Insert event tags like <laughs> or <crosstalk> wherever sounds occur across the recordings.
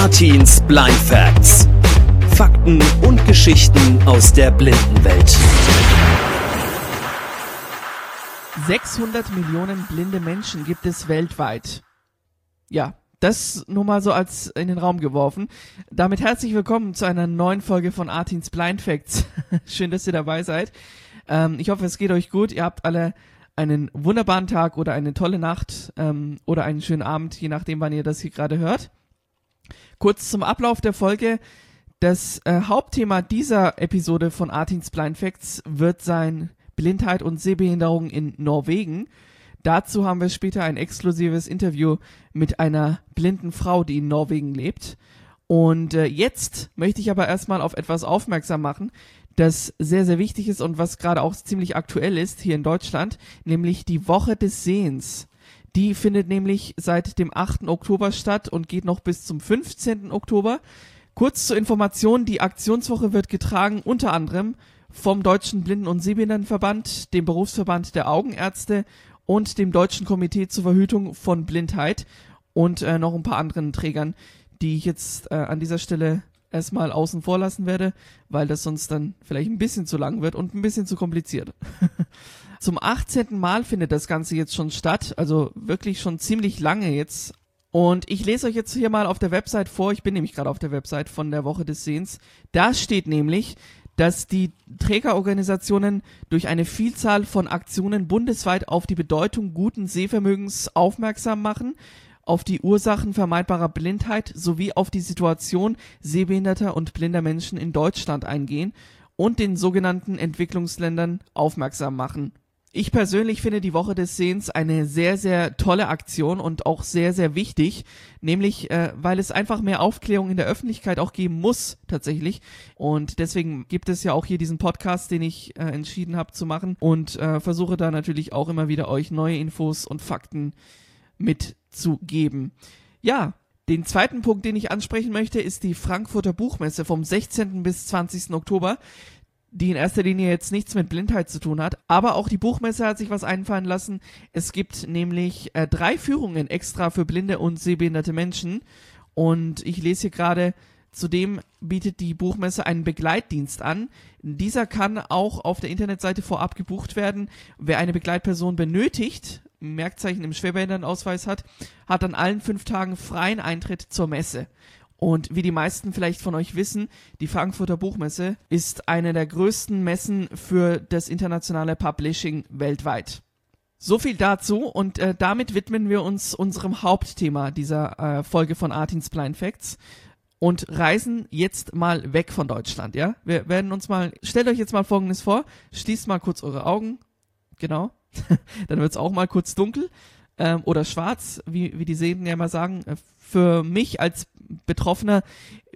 Artins Blind Facts. Fakten und Geschichten aus der Blindenwelt. 600 Millionen blinde Menschen gibt es weltweit. Ja, das nur mal so als in den Raum geworfen. Damit herzlich willkommen zu einer neuen Folge von Artins Blind Facts. <laughs> Schön, dass ihr dabei seid. Ähm, ich hoffe, es geht euch gut. Ihr habt alle einen wunderbaren Tag oder eine tolle Nacht ähm, oder einen schönen Abend, je nachdem, wann ihr das hier gerade hört. Kurz zum Ablauf der Folge. Das äh, Hauptthema dieser Episode von Artins Blind Facts wird sein Blindheit und Sehbehinderung in Norwegen. Dazu haben wir später ein exklusives Interview mit einer blinden Frau, die in Norwegen lebt. Und äh, jetzt möchte ich aber erstmal auf etwas aufmerksam machen, das sehr, sehr wichtig ist und was gerade auch ziemlich aktuell ist hier in Deutschland, nämlich die Woche des Sehens. Die findet nämlich seit dem 8. Oktober statt und geht noch bis zum 15. Oktober. Kurz zur Information, die Aktionswoche wird getragen unter anderem vom Deutschen Blinden- und Sehbehindertenverband, dem Berufsverband der Augenärzte und dem Deutschen Komitee zur Verhütung von Blindheit und äh, noch ein paar anderen Trägern, die ich jetzt äh, an dieser Stelle erstmal außen vor lassen werde, weil das sonst dann vielleicht ein bisschen zu lang wird und ein bisschen zu kompliziert. <laughs> Zum 18. Mal findet das Ganze jetzt schon statt, also wirklich schon ziemlich lange jetzt. Und ich lese euch jetzt hier mal auf der Website vor, ich bin nämlich gerade auf der Website von der Woche des Sehens. Da steht nämlich, dass die Trägerorganisationen durch eine Vielzahl von Aktionen bundesweit auf die Bedeutung guten Sehvermögens aufmerksam machen auf die Ursachen vermeidbarer Blindheit sowie auf die Situation sehbehinderter und blinder Menschen in Deutschland eingehen und den sogenannten Entwicklungsländern aufmerksam machen. Ich persönlich finde die Woche des Sehens eine sehr, sehr tolle Aktion und auch sehr, sehr wichtig, nämlich äh, weil es einfach mehr Aufklärung in der Öffentlichkeit auch geben muss, tatsächlich. Und deswegen gibt es ja auch hier diesen Podcast, den ich äh, entschieden habe zu machen und äh, versuche da natürlich auch immer wieder euch neue Infos und Fakten mitzugeben. Ja, den zweiten Punkt, den ich ansprechen möchte, ist die Frankfurter Buchmesse vom 16. bis 20. Oktober, die in erster Linie jetzt nichts mit Blindheit zu tun hat. Aber auch die Buchmesse hat sich was einfallen lassen. Es gibt nämlich äh, drei Führungen extra für blinde und sehbehinderte Menschen. Und ich lese hier gerade, Zudem bietet die Buchmesse einen Begleitdienst an. Dieser kann auch auf der Internetseite vorab gebucht werden. Wer eine Begleitperson benötigt, Merkzeichen im Schwerbehindertenausweis hat, hat an allen fünf Tagen freien Eintritt zur Messe. Und wie die meisten vielleicht von euch wissen, die Frankfurter Buchmesse ist eine der größten Messen für das internationale Publishing weltweit. So viel dazu und äh, damit widmen wir uns unserem Hauptthema dieser äh, Folge von Artins Blind Facts und reisen jetzt mal weg von Deutschland, ja? Wir werden uns mal, stellt euch jetzt mal Folgendes vor, schließt mal kurz eure Augen, genau, <laughs> dann wird's auch mal kurz dunkel ähm, oder schwarz, wie, wie die Sehnen ja immer sagen. Äh, für mich als Betroffener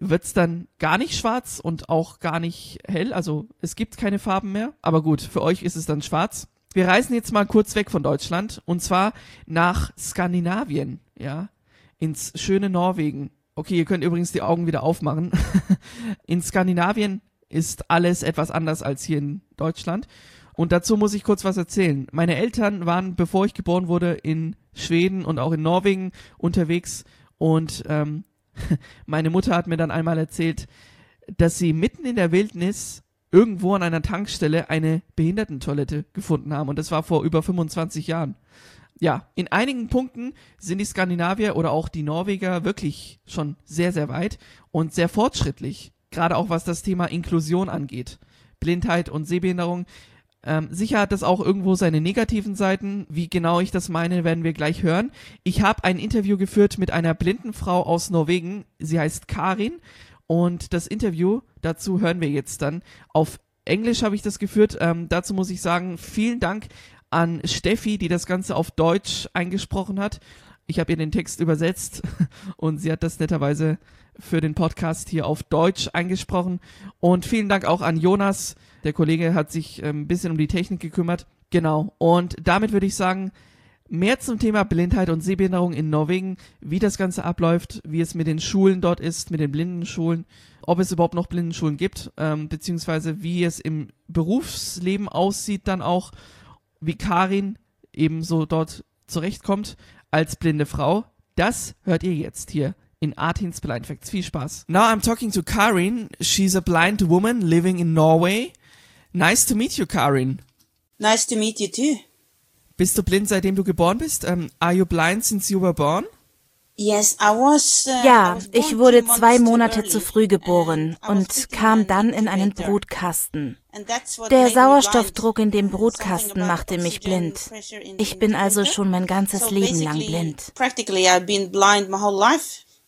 wird's dann gar nicht schwarz und auch gar nicht hell. Also es gibt keine Farben mehr. Aber gut, für euch ist es dann schwarz. Wir reisen jetzt mal kurz weg von Deutschland und zwar nach Skandinavien, ja, ins schöne Norwegen. Okay, ihr könnt übrigens die Augen wieder aufmachen. <laughs> in Skandinavien ist alles etwas anders als hier in Deutschland. Und dazu muss ich kurz was erzählen. Meine Eltern waren, bevor ich geboren wurde, in Schweden und auch in Norwegen unterwegs und ähm, <laughs> meine Mutter hat mir dann einmal erzählt, dass sie mitten in der Wildnis irgendwo an einer Tankstelle eine Behindertentoilette gefunden haben und das war vor über 25 Jahren. Ja, in einigen Punkten sind die Skandinavier oder auch die Norweger wirklich schon sehr, sehr weit und sehr fortschrittlich, gerade auch was das Thema Inklusion angeht. Blindheit und Sehbehinderung ähm, sicher hat das auch irgendwo seine negativen Seiten. Wie genau ich das meine, werden wir gleich hören. Ich habe ein Interview geführt mit einer blinden Frau aus Norwegen. Sie heißt Karin. Und das Interview dazu hören wir jetzt dann. Auf Englisch habe ich das geführt. Ähm, dazu muss ich sagen, vielen Dank an Steffi, die das Ganze auf Deutsch eingesprochen hat. Ich habe ihr den Text übersetzt <laughs> und sie hat das netterweise für den Podcast hier auf Deutsch eingesprochen. Und vielen Dank auch an Jonas. Der Kollege hat sich ähm, ein bisschen um die Technik gekümmert. Genau. Und damit würde ich sagen, mehr zum Thema Blindheit und Sehbehinderung in Norwegen, wie das Ganze abläuft, wie es mit den Schulen dort ist, mit den Blindenschulen, ob es überhaupt noch Blindenschulen gibt, ähm, beziehungsweise wie es im Berufsleben aussieht dann auch, wie Karin ebenso dort zurechtkommt als blinde Frau. Das hört ihr jetzt hier in Artins Blind Facts. Viel Spaß. Now I'm talking to Karin. She's a blind woman living in Norway. Nice to meet you, Karin. Nice to meet you too. Bist du blind, seitdem du geboren bist? Um, are you blind since you were born? Yes, I was, uh, I Ja, was born ich wurde two months zwei Monate early, zu früh geboren und kam an dann in einen. Brutkasten. Der made me Sauerstoffdruck in dem blind. Brutkasten machte mich blind. Ich bin also schon mein ganzes Leben lang blind.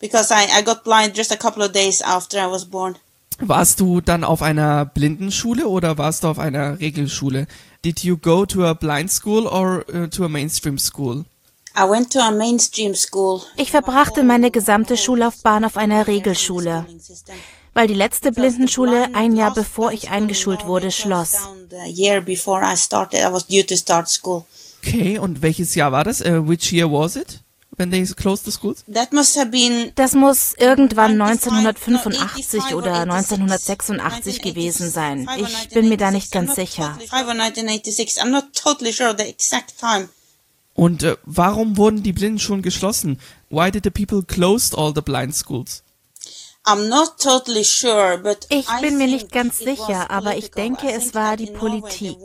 Because I, I got blind just a couple of days after I was born. Warst du dann auf einer Blindenschule oder warst du auf einer Regelschule? Did you go to a blind school or uh, to a mainstream school? I went to a mainstream school. Ich verbrachte meine gesamte Schullaufbahn auf einer Regelschule, weil die letzte Blindenschule ein Jahr bevor ich eingeschult wurde schloss. Okay, und welches Jahr war das? Uh, which year was it? When they closed the schools? That must have been Das muss irgendwann 1985 oder 1986 gewesen sein. Ich bin mir da nicht ganz sicher. 1986. I'm not totally sure of the exact time. Und äh, warum wurden die Blindenschulen geschlossen? Why did the people close all the blind schools? I'm not totally sure, but Ich bin mir nicht ganz sicher, aber ich denke, es war die Politik.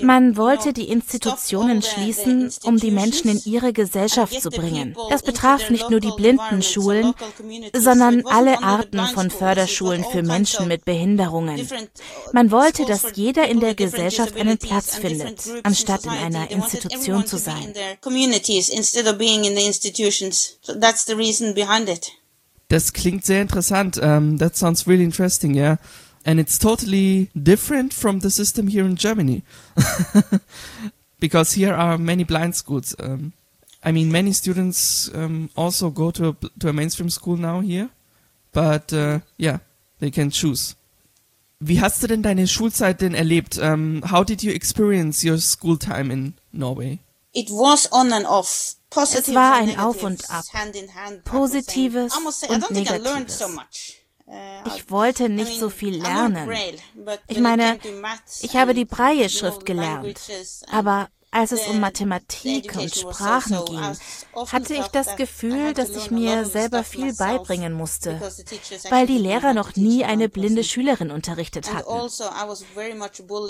Man wollte die Institutionen schließen, um die Menschen in ihre Gesellschaft zu bringen. Das betraf nicht nur die Blindenschulen, local communities. sondern alle Arten von Förderschulen für Menschen mit Behinderungen. uh, Man wollte, dass jeder in der Gesellschaft einen Platz findet, anstatt in einer Institution zu sein. Das klingt sehr interessant. Um, that sounds really interesting, yeah. And it's totally different from the system here in Germany. <laughs> because here are many blind schools. Um, I mean, many students um, also go to a, to a mainstream school now here. But uh, yeah, they can choose. Wie hast du denn deine Schulzeit denn erlebt? Um, how did you experience your school time in Norway? It was on and off. Positives Es war ein Auf und Ab. hand in hand, Positives und Negatives. Uh, Ich wollte nicht so viel lernen. Ich meine, ich habe die Braille-Schrift gelernt, aber als es um the- Mathematik the und Sprachen ging, hatte ich das Gefühl, dass ich mir selber viel beibringen musste, weil die Lehrer noch nie eine blinde. Schülerin unterrichtet hatten. also,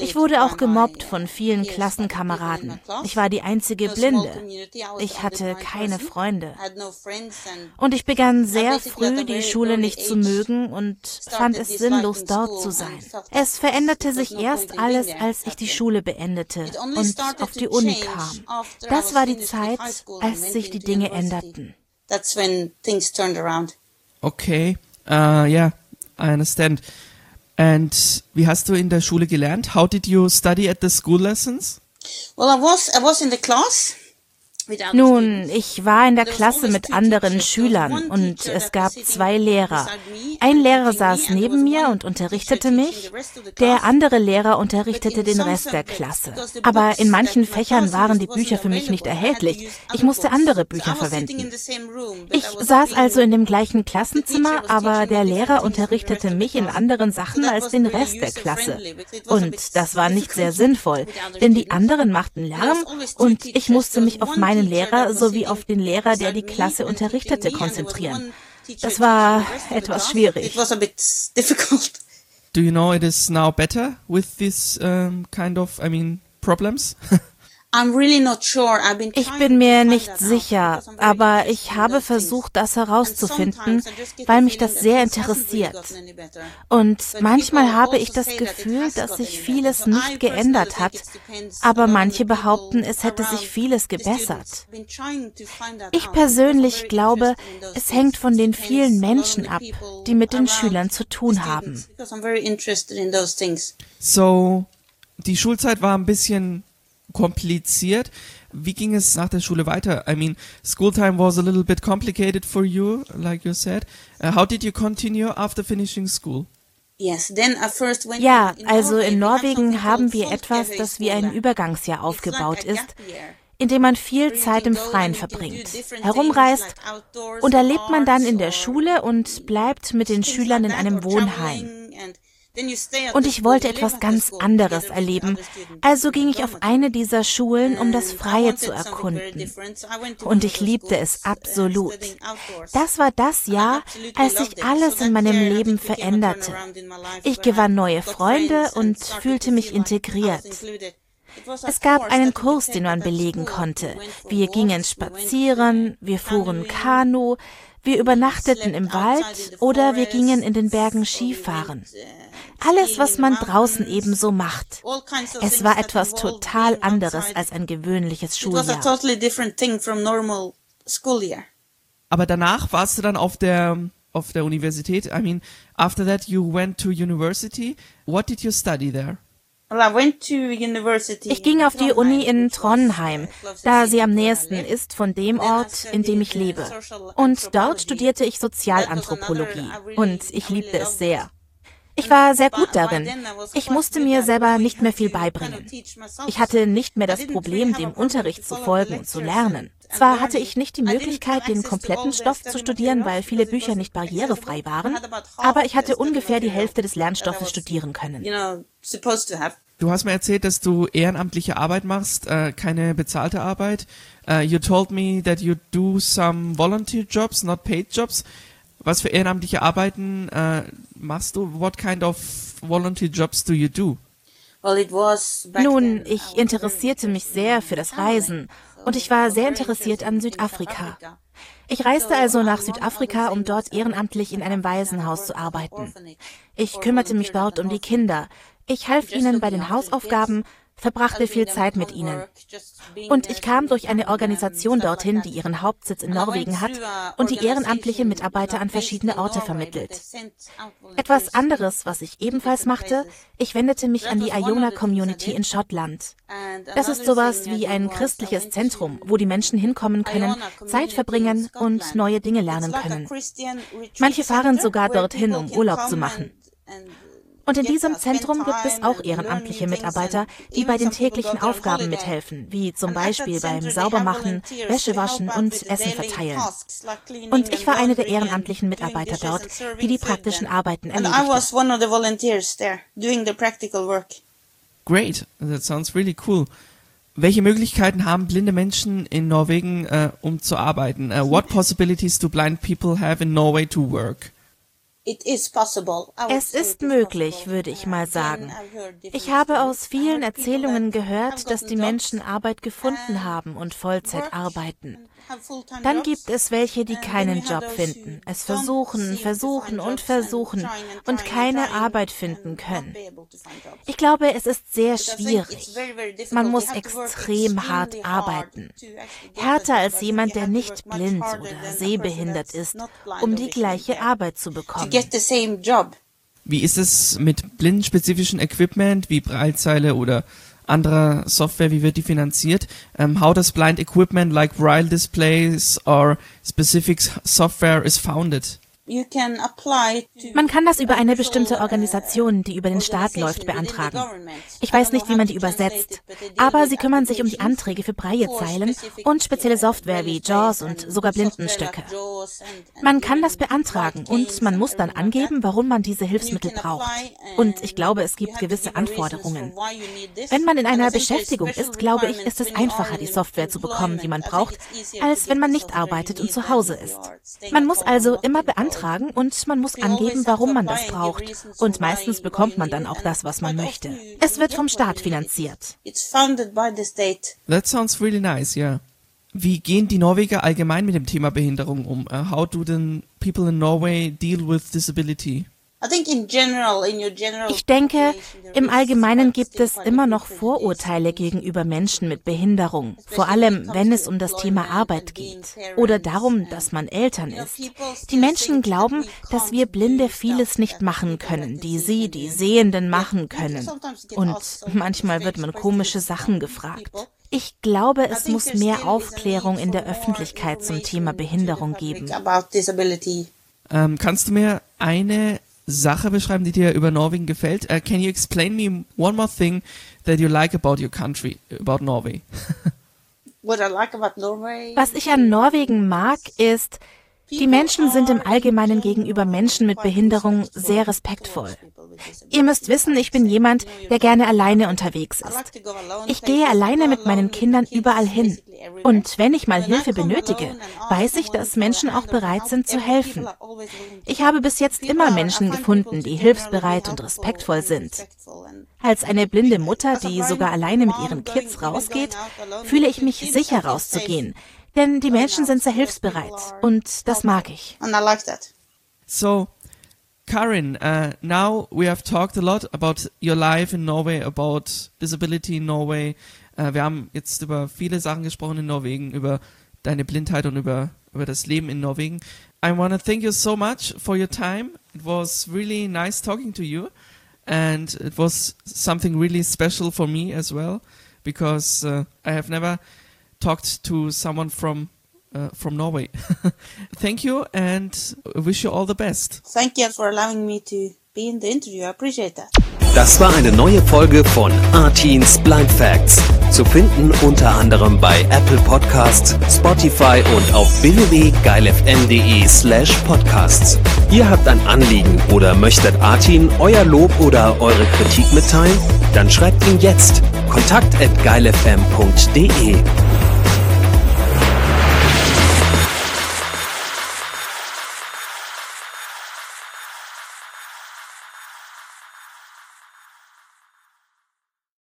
Ich wurde auch gemobbt uh, von vielen in my Klassenkameraden. Ich war die einzige Blinde. Ich hatte keine. Freunde. Und ich begann sehr früh, die Schule nicht zu mögen und fand es sinnlos, dort zu sein. Es veränderte sich erst alles, als ich die. Schule beendete und auf to die Uni kam. Das war die Zeit, als sich die Dinge änderten. That's when things turned around. Okay, uh, yeah, I understand. And wie hast du in der Schule gelernt? How did you study at the school lessons? Well, I was I was in the class Nun, ich war in der Klasse mit anderen Schülern und es gab zwei Lehrer. Ein Lehrer saß neben mir und unterrichtete mich. Der andere Lehrer unterrichtete den Rest der Klasse. Aber in manchen Fächern waren die Bücher für mich nicht erhältlich. Ich musste andere Bücher verwenden. Ich saß also in dem gleichen Klassenzimmer, aber der Lehrer unterrichtete mich in anderen Sachen als den Rest der Klasse. Und das war nicht sehr sinnvoll, denn die anderen machten Lärm und ich musste mich auf meinen Lehrer sowie auf den Lehrer, der die Klasse unterrichtete, konzentrieren. Das war etwas schwierig. Do you know it is now better with this um, kind of, I mean, problems? <laughs> I'm really not sure. I've been Ich bin to mir nicht sicher, aber ich habe versucht, das herauszufinden, weil mich das sehr interessiert. Und But manchmal habe also ich das Gefühl, dass sich vieles nicht geändert hat, aber manche behaupten, es hätte sich vieles gebessert. Ich persönlich I'm very glaube, interested in those es things. hängt von den vielen Menschen ab, die mit den Schülern zu tun haben. students, Because I'm very interested in those things. So, die Schulzeit war ein bisschen kompliziert. Wie ging es nach der Schule weiter? I mean, school time was a little bit complicated for you, like you said. Uh, how did you continue after finishing school? Yes, then I first went Ja, also in Norwegen haben wir etwas, das wie ein Übergangsjahr aufgebaut ist, in dem man viel Zeit im Freien verbringt, herumreist und da or lebt man dann in der Schule und bleibt mit den Schülern in einem Wohnheim. Und ich wollte etwas ganz anderes erleben. Also ging ich auf eine dieser Schulen, um das Freie zu erkunden. Und ich liebte es absolut. Das war das Jahr, als sich alles in meinem Leben veränderte. Ich gewann neue Freunde und fühlte mich integriert. Es gab einen Kurs, den man belegen konnte. Wir gingen spazieren, wir fuhren Kanu, wir übernachteten im Wald oder wir gingen in den Bergen Skifahren. Alles, was man draußen ebenso macht. Es war etwas total anderes als ein gewöhnliches Schuljahr. Aber danach warst du dann auf der auf der Universität. I mean, after that you went to university. What did you study there? Ich ging auf die Uni in Trondheim, da sie am nächsten ist von dem Ort, in dem ich lebe. Und dort studierte ich Sozialanthropologie und ich liebte es sehr. Ich war sehr gut darin. Ich musste mir selber nicht mehr viel beibringen. Ich hatte nicht mehr das Problem, dem Unterricht zu folgen und zu lernen. Zwar hatte ich nicht die Möglichkeit, den kompletten Stoff zu studieren, weil viele Bücher nicht barrierefrei waren, aber ich hatte ungefähr die Hälfte des Lernstoffes studieren können. Du hast mir erzählt, dass du ehrenamtliche Arbeit machst, äh, keine bezahlte Arbeit. Uh, you told me that you do some volunteer jobs, not paid jobs. Was für ehrenamtliche Arbeiten äh, machst du? What kind of volunteer jobs do you do? Nun, ich interessierte mich sehr für das Reisen und ich war sehr interessiert an Südafrika. Ich reiste also nach Südafrika, um dort ehrenamtlich in einem Waisenhaus zu arbeiten. Ich kümmerte mich dort um die Kinder. Ich half ihnen bei den Hausaufgaben, verbrachte viel Zeit mit ihnen. Und ich kam durch eine Organisation dorthin, die ihren Hauptsitz in Norwegen hat und die ehrenamtliche Mitarbeiter an verschiedene Orte vermittelt. Etwas anderes, was ich ebenfalls machte, ich wendete mich an die Iona Community in Schottland. Das ist sowas wie ein christliches Zentrum, wo die Menschen hinkommen können, Zeit verbringen und neue Dinge lernen können. Manche fahren sogar dorthin, um Urlaub zu machen. Und in diesem Zentrum gibt es auch ehrenamtliche Mitarbeiter, die bei den täglichen Aufgaben mithelfen, wie zum Beispiel beim Saubermachen, Wäschewaschen und Essen verteilen. Und ich war eine der ehrenamtlichen Mitarbeiter dort, die die praktischen Arbeiten erledigte. Great, that sounds really cool. Welche Möglichkeiten haben blinde Menschen in Norwegen, uh, um zu arbeiten? Uh, what possibilities do blind people have in Norway to work? Es ist möglich, würde ich mal sagen. Ich habe aus vielen Erzählungen gehört, dass die Menschen Arbeit gefunden haben und Vollzeit arbeiten. Dann gibt es welche, die keinen Job finden, es versuchen, versuchen und versuchen und keine Arbeit finden können. Ich glaube, es ist sehr schwierig. Man muss extrem hart arbeiten. Härter als jemand, der nicht blind oder sehbehindert ist, um die gleiche Arbeit zu bekommen. Wie ist es mit blindenspezifischen Equipment wie Breitzeile oder anderer Software, wie wird die finanziert? Um, how does blind equipment like braille displays or specific software is founded? Man kann das über eine bestimmte Organisation, die über den Staat läuft, beantragen. Ich weiß nicht, wie man die übersetzt, aber sie kümmern sich um die Anträge für Breiezeilen und spezielle Software wie JAWS und sogar Blindenstöcke. Man kann das beantragen und man muss dann angeben, warum man diese Hilfsmittel braucht. Und ich glaube, es gibt gewisse Anforderungen. Wenn man in einer Beschäftigung ist, glaube ich, ist es einfacher, die Software zu bekommen, die man braucht, als wenn man nicht arbeitet und zu Hause ist. Man muss also immer beantragen, beantragen und man muss angeben, warum man das braucht. Und meistens bekommt man dann auch das, was man möchte. Es wird vom Staat finanziert. That sounds really nice, yeah. Wie gehen die Norweger allgemein mit dem Thema Behinderung um? Uh, how do the people in Norway deal with disability? Ich denke, im Allgemeinen gibt es immer noch Vorurteile gegenüber Menschen mit Behinderung, vor allem wenn es um das Thema Arbeit geht oder darum, dass man Eltern ist. Die Menschen glauben, dass wir Blinde vieles nicht machen können, die sie, die Sehenden, machen können. Und manchmal wird man komische Sachen gefragt. Ich glaube, es muss mehr Aufklärung in der Öffentlichkeit zum Thema Behinderung geben. Ähm, kannst du mir eine Sache beschreiben, die dir über Norwegen gefällt. Uh, can you explain me one more thing that you like about your country, about Norway? <laughs> What I like about Norway? Was ich an Norwegen mag, ist, Die Menschen sind im Allgemeinen gegenüber Menschen mit Behinderung sehr respektvoll. Ihr müsst wissen, ich bin jemand, der gerne alleine unterwegs ist. Ich gehe alleine mit meinen Kindern überall hin. Und wenn ich mal Hilfe benötige, weiß ich, dass Menschen auch bereit sind zu helfen. Ich habe bis jetzt immer Menschen gefunden, die hilfsbereit und respektvoll sind. Als eine blinde Mutter, die sogar alleine mit ihren Kids rausgeht, fühle ich mich sicher rauszugehen, denn die Menschen sind sehr hilfsbereit und das mag ich. So, Karin, uh, now we have talked a lot about your life in Norway, about disability in Norway. Uh, wir haben jetzt über viele Sachen gesprochen in Norwegen, über deine Blindheit und über, über das Leben in Norwegen. I want to thank you so much for your time. It was really nice talking to you. And it was something really special for me as well, because uh, I have never talked to someone from uh, from Norway. <laughs> Thank you and wish you all the best. Thank you for allowing me to be in the interview. I appreciate that. Das war eine neue Folge von Artins Blind Facts. Zu finden unter anderem bei Apple Podcasts, Spotify und auf www.geilfm.de slash podcasts. Ihr habt ein Anliegen oder möchtet Artin euer Lob oder eure Kritik mitteilen? Dann schreibt ihn jetzt kontakt at geilfm.de.